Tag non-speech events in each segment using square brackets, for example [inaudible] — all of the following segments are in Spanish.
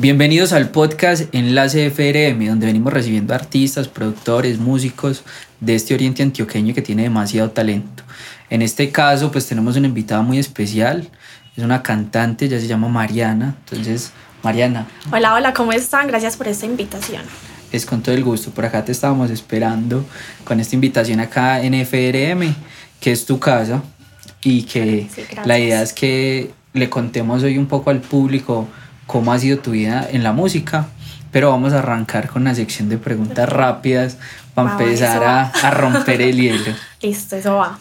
Bienvenidos al podcast Enlace FRM, donde venimos recibiendo artistas, productores, músicos de este oriente antioqueño que tiene demasiado talento. En este caso, pues tenemos una invitada muy especial, es una cantante, ella se llama Mariana. Entonces, Mariana. Hola, hola, ¿cómo están? Gracias por esta invitación. Es con todo el gusto, por acá te estábamos esperando con esta invitación acá en FRM, que es tu casa, y que la idea es que le contemos hoy un poco al público cómo ha sido tu vida en la música, pero vamos a arrancar con una sección de preguntas rápidas para empezar a, romper el hielo. [laughs] Listo, eso va.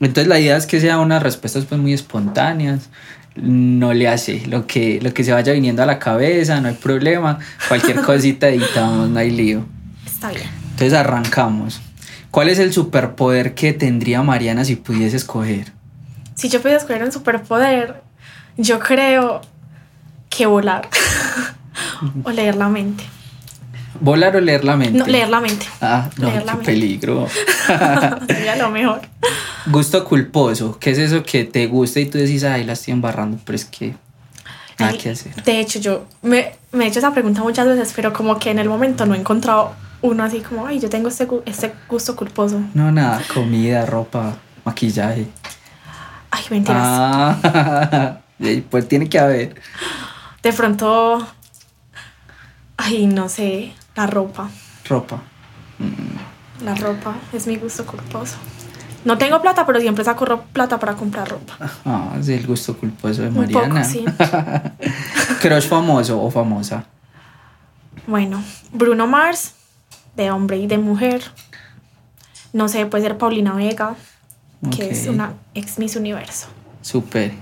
Entonces la idea es que sea unas respuestas pues muy espontáneas, no le hace lo que, lo que se vaya viniendo a la cabeza, no hay problema, cualquier [laughs] cosita editamos, no hay lío. Está bien. Entonces arrancamos. ¿Cuál es el superpoder que tendría Mariana si pudiese escoger? Si yo pudiera escoger un superpoder, yo creo que volar [laughs] o leer la mente. ¿Volar o leer la mente? No, leer la mente. Ah, no, qué peligro. [laughs] Sería lo mejor. Gusto culposo. ¿Qué es eso que te gusta y tú decís, ay, la estoy embarrando, pero es que nada que hacer? De hecho, yo me, me, he hecho esa pregunta muchas veces, pero como que en el momento no he encontrado uno así como, ay, yo tengo este, este gusto culposo. No, nada, comida, ropa, maquillaje. Ay, mentiras. Ah, [laughs] pues tiene que haber de pronto, ay, no sé, la ropa. Ropa. Mm. La ropa es mi gusto culposo. No tengo plata, pero siempre saco plata para comprar ropa. Ah, es el gusto culposo de Mariana. Un [laughs] poco, famoso o famosa? Bueno, Bruno Mars, de hombre y de mujer. No sé, puede ser Paulina Vega, que es una ex Miss Universo. Súper.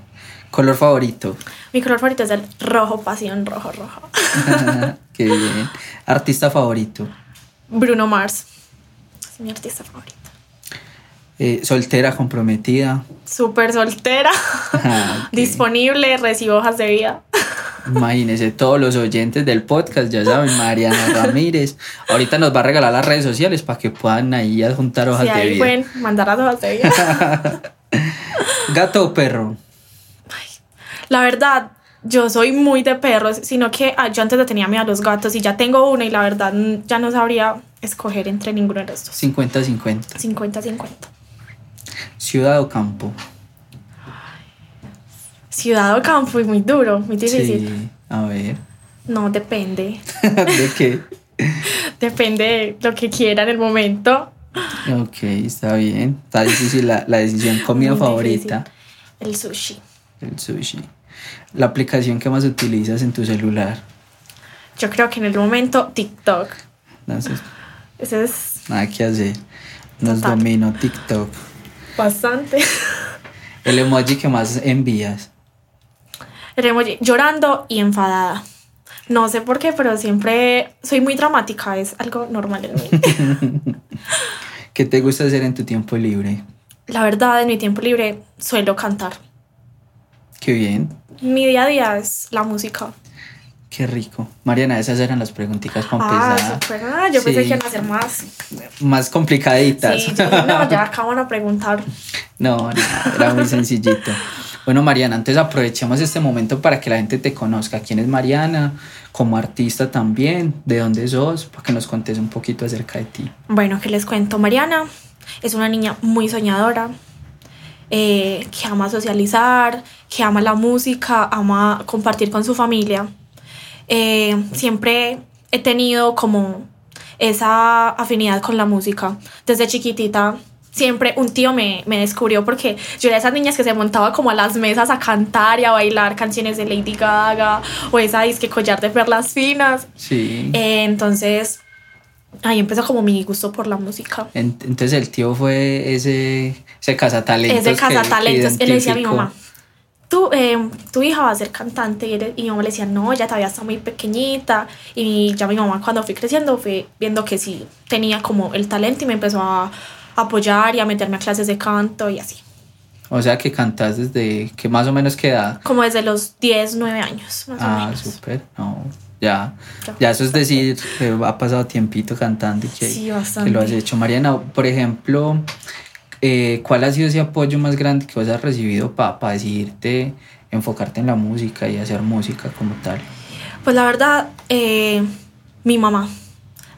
¿Color favorito? Mi color favorito es el rojo, pasión, rojo, rojo. [laughs] Qué bien. ¿Artista favorito? Bruno Mars. Es mi artista favorito. Eh, ¿Soltera, comprometida? Súper soltera. Ah, [laughs] Disponible, recibo hojas de vida. Imagínense, todos los oyentes del podcast, ya saben, Mariana Ramírez. Ahorita nos va a regalar las redes sociales para que puedan ahí adjuntar hojas de vida. ahí pueden mandar las hojas de vida. [laughs] ¿Gato o perro? La verdad, yo soy muy de perros, sino que ah, yo antes tenía miedo a los gatos y ya tengo uno y la verdad ya no sabría escoger entre ninguno de estos. 50-50. 50-50. ¿Ciudad o campo? Ciudad o campo, es muy duro, muy difícil. Sí, a ver. No, depende. [laughs] ¿De qué? [laughs] depende de lo que quiera en el momento. Ok, está bien. Está difícil la, la decisión. ¿Comida favorita? El sushi. El sushi la aplicación que más utilizas en tu celular? Yo creo que en el momento TikTok. No, Ese es... Nada que hacer. Nos domino TikTok. Bastante. El emoji que más envías. El emoji llorando y enfadada. No sé por qué, pero siempre soy muy dramática. Es algo normal en mí. [laughs] ¿Qué te gusta hacer en tu tiempo libre? La verdad, en mi tiempo libre suelo cantar. Qué bien. Mi día a día es la música. Qué rico. Mariana, esas eran las preguntitas para ah. Ah, yo pensé que iban a ser más. Más complicaditas. Sí, no, ya [laughs] acaban a preguntar. No, no, era muy sencillito. [laughs] Bueno, Mariana, antes aprovechemos este momento para que la gente te conozca. ¿Quién es Mariana? Como artista también. ¿De dónde sos? Para que nos contes un poquito acerca de ti. Bueno, que les cuento. Mariana es una niña muy soñadora, eh, que ama socializar, que ama la música, ama compartir con su familia. Eh, siempre he tenido como esa afinidad con la música. Desde chiquitita siempre un tío me, me, descubrió porque yo era de esas niñas que se montaba como a las mesas a cantar y a bailar canciones de Lady Gaga o esa disque collar de perlas finas. Sí. Eh, entonces Ahí empezó como mi gusto por la música. Entonces el tío fue ese, ese cazatalentos. Ese cazatalentos. Él le decía a mi mamá, tu, eh, tu hija va a ser cantante. Y, mi mamá le decía, no, ella todavía está muy pequeñita. Y ya mi mamá cuando fui creciendo fue viendo que sí tenía como el talento y me empezó a apoyar y a meterme a clases de canto y así. O sea que cantas desde que más o menos qué edad? Como desde los 10, 9 años. Más ah, súper. No, ya, ya eso es decir, ha pasado tiempito cantando y que, que, lo has hecho. Mariana, por ejemplo, eh, ¿cuál ha sido ese apoyo más grande que vos has recibido para decidirte enfocarte en la música y hacer música como tal? Pues la verdad, eh, mi mamá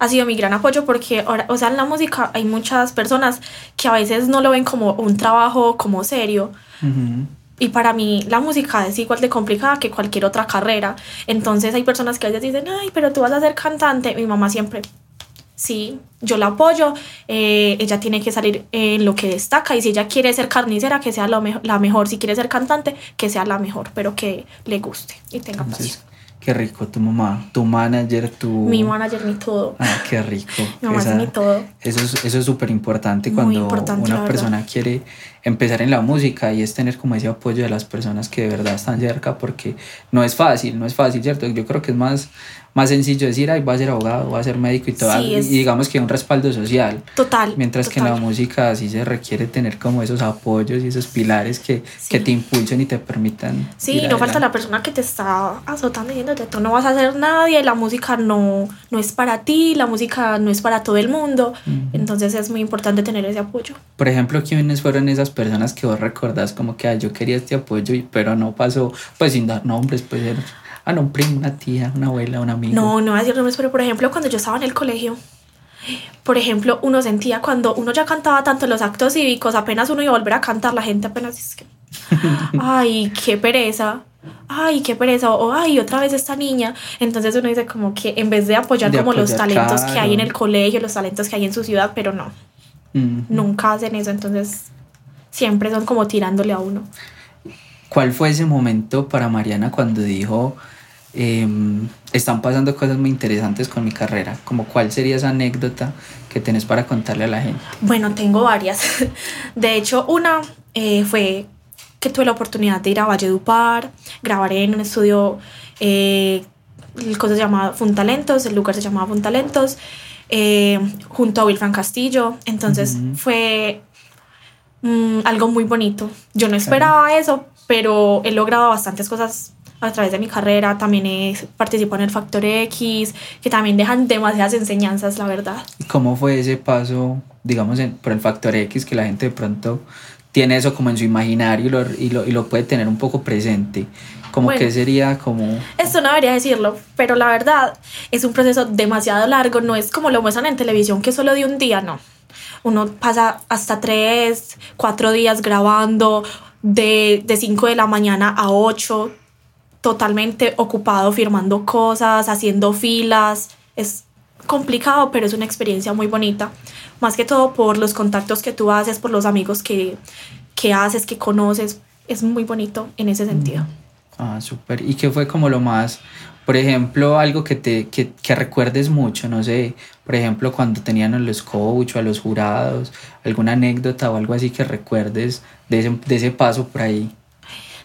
ha sido mi gran apoyo porque, ahora, o sea, en la música hay muchas personas que a veces no lo ven como un trabajo como serio. Y para mí la música es igual de complicada que cualquier otra carrera. Entonces hay personas que a veces dicen, ay, pero tú vas a ser cantante. Mi mamá siempre, sí, yo la apoyo, eh, ella tiene que salir en lo que destaca y si ella quiere ser carnicera, que sea lo la mejor, si quiere ser cantante, que sea la mejor, pero que le guste y tenga pasión. Qué rico, tu mamá, tu manager, tu... Mi manager, mi todo. Ah, qué rico. mi mamá es mi todo. Eso es eso es súper importante cuando una persona quiere empezar en la música y es tener como ese apoyo de las personas que de verdad están cerca porque no es fácil, no es fácil, ¿cierto? Yo creo que es más más sencillo decir, ay, voy a ser abogado, voy a ser médico y todo, y digamos que un respaldo social. Total. Mientras que en la música sí se requiere tener como esos apoyos y esos pilares que, que te impulsen y te permitan. Sí, no falta la persona que te está azotando diciéndote, tú no vas a hacer nadie, la música no, no es para ti, la música no es para todo el mundo. Entonces es muy importante tener ese apoyo. Por ejemplo, ¿quiénes fueron esas personas que vos recordás como que yo quería este apoyo, pero no pasó? Pues sin dar nombres, pues Ah, no, un primo, una tía, una abuela, un amigo. No, no voy a decir nombres, pero por ejemplo, cuando yo estaba en el colegio, por ejemplo, uno sentía cuando uno ya cantaba tanto en los actos cívicos, apenas uno iba a volver a cantar, la gente apenas es que, [laughs] ay, qué pereza, ay, qué pereza, o ay, otra vez esta niña. Entonces uno dice como que en vez de apoyar como los talentos que hay en el colegio, los talentos que hay en su ciudad, pero no, nunca hacen eso, entonces siempre son como tirándole a uno. ¿Cuál fue ese momento para Mariana cuando dijo, em, están pasando cosas muy interesantes con mi carrera? Como cuál sería esa anécdota que tenés para contarle a la gente? Bueno, tengo varias. [laughs] De hecho, una eh, fue que tuve la oportunidad de ir a Valledupar, grabar en un estudio, eh, el cosa se llamaba Funtalentos, el lugar se llamaba Funtalentos, eh, junto a Wilfran Castillo. Entonces fue mm, algo muy bonito. Yo no esperaba eso, pero he logrado bastantes cosas a través de mi carrera. También he participado en el Factor X, que también dejan demasiadas enseñanzas, la verdad. ¿Y cómo fue ese paso, digamos, por el Factor X, que la gente de pronto tiene eso como en su imaginario y lo, y lo, y lo puede tener un poco presente? Como que sería como... Esto no debería decirlo, pero la verdad es un proceso demasiado largo, no es como lo muestran en televisión que solo de un día, no. Uno pasa hasta tres, cuatro días grabando, de, de 5 de la mañana a 8, totalmente ocupado firmando cosas, haciendo filas. Es complicado, pero es una experiencia muy bonita. Más que todo por los contactos que tú haces, por los amigos que, que haces, que conoces. Es muy bonito en ese sentido. Ah, súper. ¿Y qué fue como lo más, por ejemplo, algo que te que, que, recuerdes mucho? No sé, por ejemplo, cuando tenían a los coach o a los jurados, alguna anécdota o algo así que recuerdes de ese, de ese paso por ahí.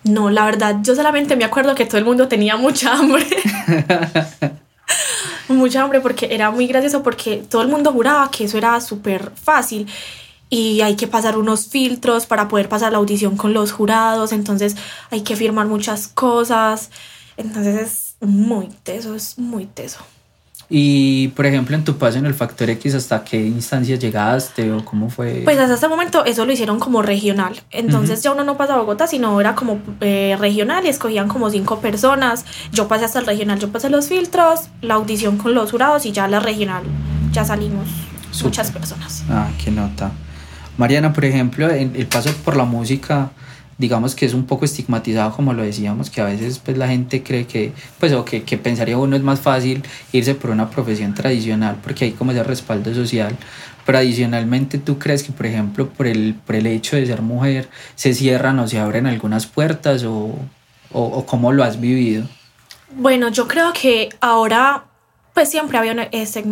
No, la verdad, yo solamente me acuerdo que todo el mundo tenía mucha hambre. [laughs] mucha hambre porque era muy gracioso porque todo el mundo juraba que eso era súper fácil y hay que pasar unos filtros para poder pasar la audición con los jurados, entonces hay que firmar muchas cosas, entonces es muy teso, es muy teso. Y por ejemplo, en tu paso en el Factor X, ¿hasta qué instancia llegaste o cómo fue? Pues hasta este momento eso lo hicieron como regional. Entonces ya uno no pasa a Bogotá, sino era como eh, regional y escogían como cinco personas. Yo pasé hasta el regional, yo pasé los filtros, la audición con los jurados y ya la regional ya salimos muchas personas. Ah, qué nota. Mariana, por ejemplo, en el paso por la música, digamos que es un poco estigmatizado, como lo decíamos, que a veces pues la gente cree que, pues, o que, que pensaría uno es más fácil irse por una profesión tradicional, porque hay como ese respaldo social, pero tú crees que, por ejemplo, por el, por el hecho de ser mujer, se cierran o se abren algunas puertas, o, o, o cómo lo has vivido? Bueno, yo creo que ahora, pues siempre había una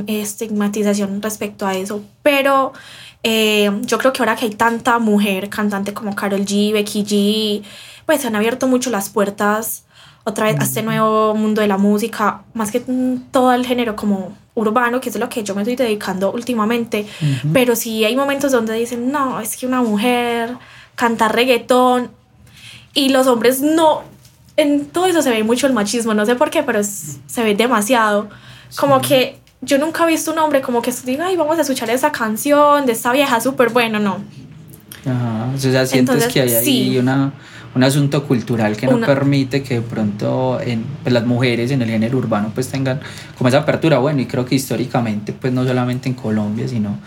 estigmatización respecto a eso, pero eh, yo creo que ahora que hay tanta mujer cantante como Carol G, Becky G, pues se han abierto mucho las puertas otra vez a este nuevo mundo de la música, más que todo el género como urbano, que es lo que yo me estoy dedicando últimamente, pero sí hay momentos donde dicen, no, es que una mujer canta reggaetón y los hombres no, en todo eso se ve mucho el machismo, no sé por qué, pero se ve demasiado, como que yo nunca he visto un hombre como que diga, ay, vamos a escuchar esa canción de esta vieja súper bueno, no. Ajá, o sea, sientes que hay ahí una, un asunto cultural que no permite que de pronto en, pues, las mujeres en el género urbano pues tengan como esa apertura. Bueno, y creo que históricamente, pues no solamente en Colombia, sino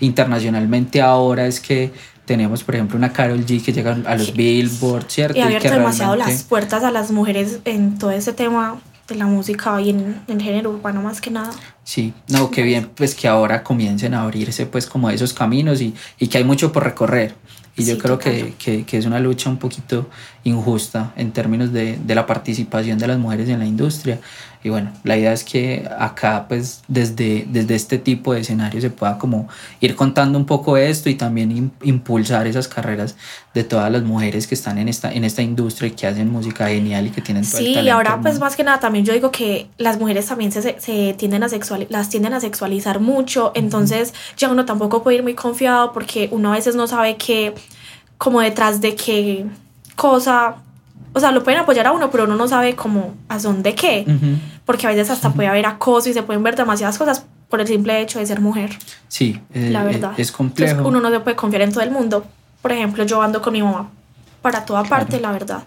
internacionalmente ahora es que tenemos, por ejemplo, una Carol G que llega a los Billboard, ¿cierto? Y ha abierto demasiado las puertas a las mujeres en todo ese tema de la música y en el género urbano más que nada. Sí, no, qué bien, pues que ahora comiencen a abrirse pues como esos caminos y, y que hay mucho por recorrer. Y yo creo que, que, que, es una lucha un poquito injusta en términos de, de, la participación de las mujeres en la industria. Y bueno, la idea es que acá, pues, desde, desde este tipo de escenario se pueda como ir contando un poco esto y también impulsar esas carreras de todas las mujeres que están en esta, en esta industria y que hacen música genial y que tienen todo Sí, y ahora, pues, más que nada, también yo digo que las mujeres también se, se tienden a sexual, las tienden a sexualizar mucho. Entonces, ya uno tampoco puede ir muy confiado porque uno a veces no sabe que como detrás de qué cosa, o sea, lo pueden apoyar a uno, pero uno no sabe como a dónde qué, porque a veces hasta puede haber acoso y se pueden ver demasiadas cosas por el simple hecho de ser mujer. Sí, eh, la verdad. Es, complejo. uno no se puede confiar en todo el mundo. Por ejemplo, yo ando con mi mamá para toda parte, la verdad.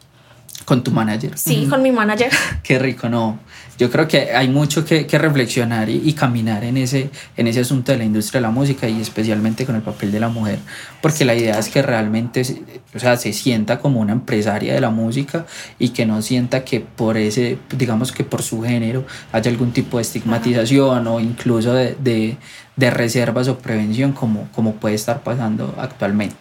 ¿Con tu manager? Sí, con mi manager. [laughs] Qué rico, no. Yo creo que hay mucho que, que reflexionar y, y, caminar en ese, en ese asunto de la industria de la música y especialmente con el papel de la mujer, porque la idea es que realmente o sea, se sienta como una empresaria de la música y que no sienta que por ese, digamos que por su género haya algún tipo de estigmatización o incluso de, de, de reservas o prevención como, como puede estar pasando actualmente.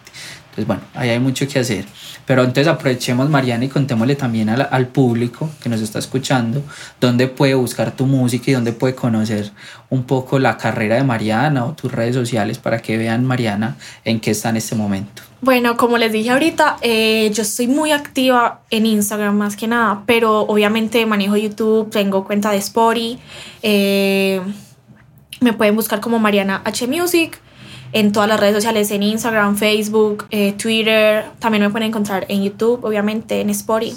Entonces, bueno, ahí hay mucho que hacer. Pero entonces aprovechemos, Mariana, y contémosle también al, al, público que nos está escuchando dónde puede buscar tu música y dónde puede conocer un poco la carrera de Mariana o tus redes sociales para que vean, Mariana, en qué está en este momento. Bueno, como les dije ahorita, eh, yo estoy muy activa en Instagram más que nada, pero obviamente manejo YouTube, tengo cuenta de Spotify. Eh, me pueden buscar como Mariana H Music en todas las redes sociales, en Instagram, Facebook, eh, Twitter. También me pueden encontrar en YouTube, obviamente en Spotify.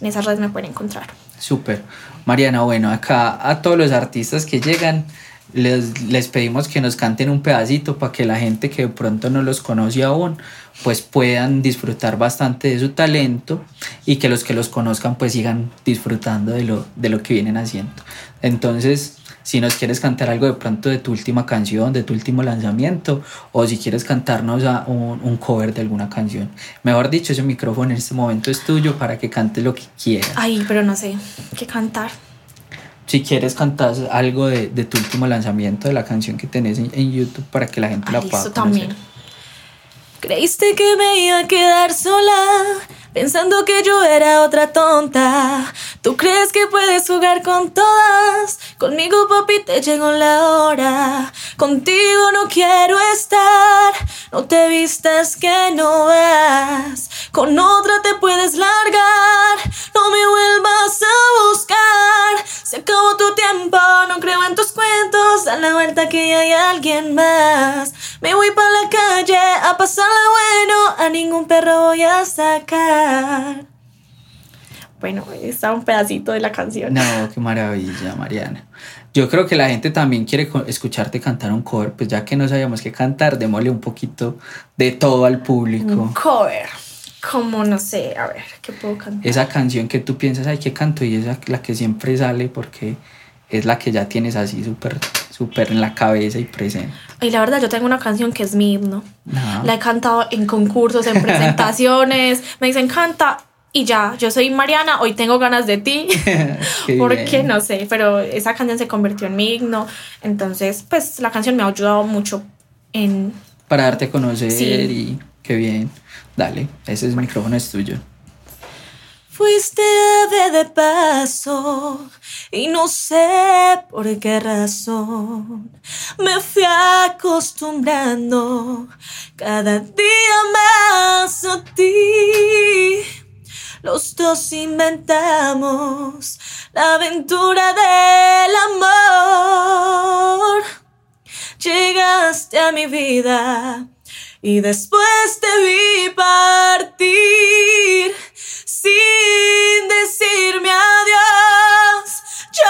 En esas redes me pueden encontrar. Súper. Mariana, bueno, acá a todos los artistas que llegan, les, les, pedimos que nos canten un pedacito para que la gente que de pronto no los conoce aún, pues puedan disfrutar bastante de su talento y que los que los conozcan pues sigan disfrutando de lo, de lo que vienen haciendo. Entonces, si nos quieres cantar algo de pronto de tu última canción, de tu último lanzamiento, o si quieres cantarnos a un, un, cover de alguna canción. Mejor dicho, ese micrófono en este momento es tuyo para que cantes lo que quieras. Ay, pero no sé qué cantar. Si quieres cantar algo de, de tu último lanzamiento, de la canción que tenés en, en YouTube para que la gente la pueda conocer. también. Creíste que me iba a quedar sola pensando que yo era otra tonta. Tú crees que puedes jugar con todas, conmigo papi te llegó la hora. Contigo no quiero estar, no te vistas que no vas. Con otra te puedes largar, no me vuelvas a buscar. Se acabó tu tiempo, no creo en tus cuentos, da la vuelta que hay alguien más. Me voy para la calle a pasarla bueno, a ningún perro voy a sacar. Bueno, está un pedacito de la canción. No, qué maravilla, Mariana. Yo creo que la gente también quiere escucharte cantar un cover, pues ya que no sabíamos qué cantar, démosle un poquito de todo al público. Un cover. Como no sé, a ver, ¿qué puedo cantar? Esa canción que tú piensas, ay, ¿qué canto? Y esa la que siempre sale porque es la que ya tienes así súper súper en la cabeza y presente. Y la verdad, yo tengo una canción que es mi himno. La he cantado en concursos, en [laughs] presentaciones. me dicen, canta y ya, yo soy Mariana, hoy tengo ganas de ti, [laughs] [laughs] porque no sé, pero esa canción se convirtió en mi himno, entonces pues la canción me ha ayudado mucho en... Para darte a conocer y qué bien, dale, ese es micrófono es tuyo. Fuiste ave de paso y no sé por qué razón me fui acostumbrando cada día más a ti. Los dos inventamos la aventura del amor llegaste a mi vida y después te vi partir sin decirme adiós. Yo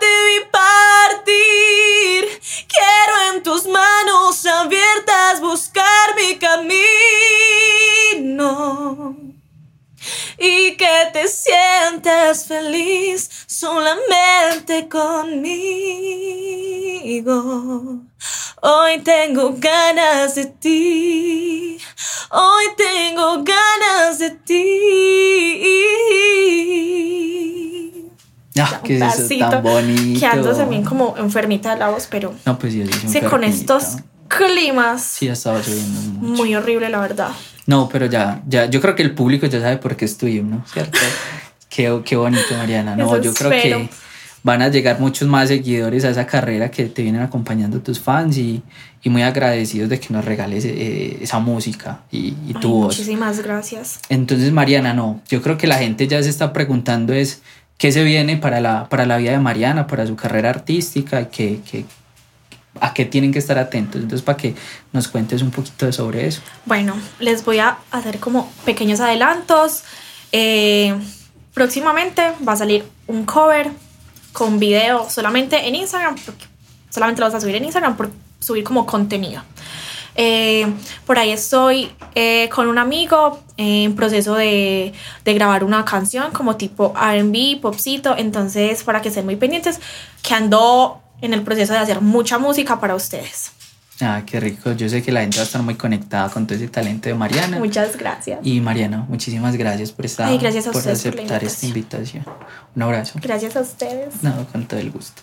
te vi partir. Quiero en tus manos abiertas buscar mi camino y que te sientas feliz solamente conmigo. Hoy tengo ganas de ti. Hoy tengo ganas de ti. Ah, que es tan bonito. Quedándose bien como enfermita de la voz, pero. No, pues yo sí, con estos climas. Sí, estaba lloviendo mucho. Muy horrible, la verdad. No, pero ya, ya, yo creo que el público ya sabe por qué es tuyo, ¿no? ¿Cierto? [laughs] qué, qué bonito, Mariana. No, yo creo que van a llegar muchos más seguidores a esa carrera que te vienen acompañando tus fans y, y muy agradecidos de que nos regales eh, esa música y, y tu voz. Muchísimas gracias. Entonces, Mariana, no, yo creo que la gente ya se está preguntando es qué se viene para la, para la vida de Mariana, para su carrera artística, que, que, a qué tienen que estar atentos. Entonces, para que nos cuentes un poquito sobre eso. Bueno, les voy a hacer como pequeños adelantos. Eh, próximamente va a salir un cover con video solamente en Instagram, porque solamente lo vas a subir en Instagram por subir como contenido. Eh, por ahí estoy eh, con un amigo en proceso de, de, grabar una canción como tipo RB, popcito. Entonces, para que estén muy pendientes, que ando en el proceso de hacer mucha música para ustedes. Ah, qué rico. Yo sé que la gente va a estar muy conectada con todo ese talento de Mariana. Muchas gracias. Y Mariana, muchísimas gracias por estar por aceptar esta invitación. Un abrazo. Gracias a ustedes. No, con todo el gusto.